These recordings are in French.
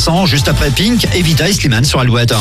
Vincent, juste après Pink, Evita et Slimane sur Alouette.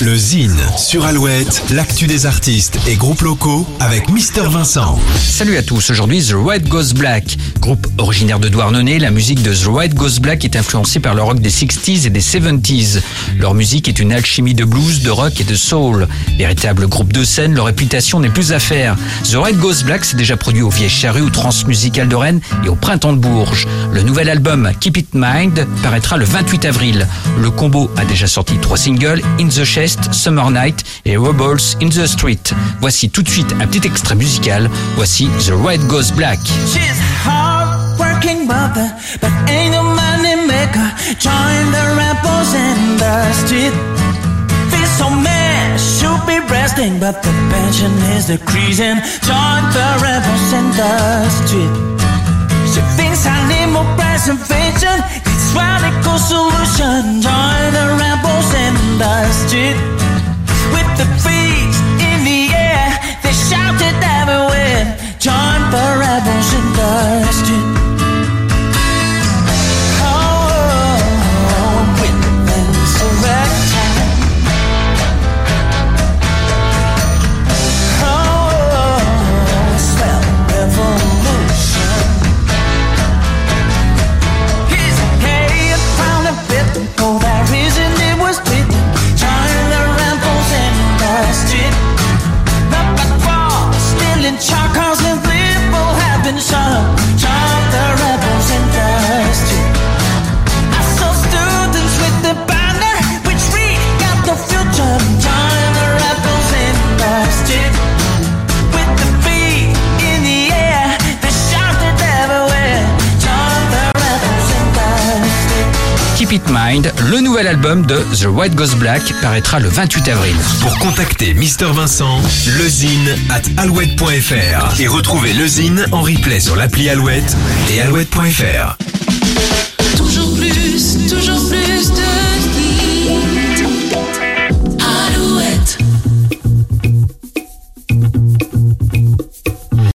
Le Zine sur Alouette, l'actu des artistes et groupes locaux avec Mister Vincent. Salut à tous, aujourd'hui The White Goes Black. Groupe originaire de Douarnenez, la musique de The White Goes Black est influencée par le rock des 60s et des 70s. Leur musique est une alchimie de blues, de rock et de soul. Véritable groupe de scène, leur réputation n'est plus à faire. The White Goes Black s'est déjà produit au Vieilles Charrues, au Transmusical de Rennes et au Printemps de Bourges. Le nouvel album Keep It Mind paraîtra le 28 avril. Le combo a déjà sorti trois singles, In the Chest, Summer Night et Rebels in the Street. Voici tout de suite un petit extrait musical. Voici The White Goes Black. She's hard working mother, but ain't no money maker. Join the rebels in the street. Feel so mad, should be resting, but the pension is decreasing. Join the rebels in the street. She thinks I need more preservation. Solution. Join the rebels in the street. Keep It Mind, le nouvel album de The White Goes Black paraîtra le 28 avril. Pour contacter Mister Vincent, lezine at alouette.fr et retrouver lezine en replay sur l'appli Alouette et alouette.fr. Toujours plus, toujours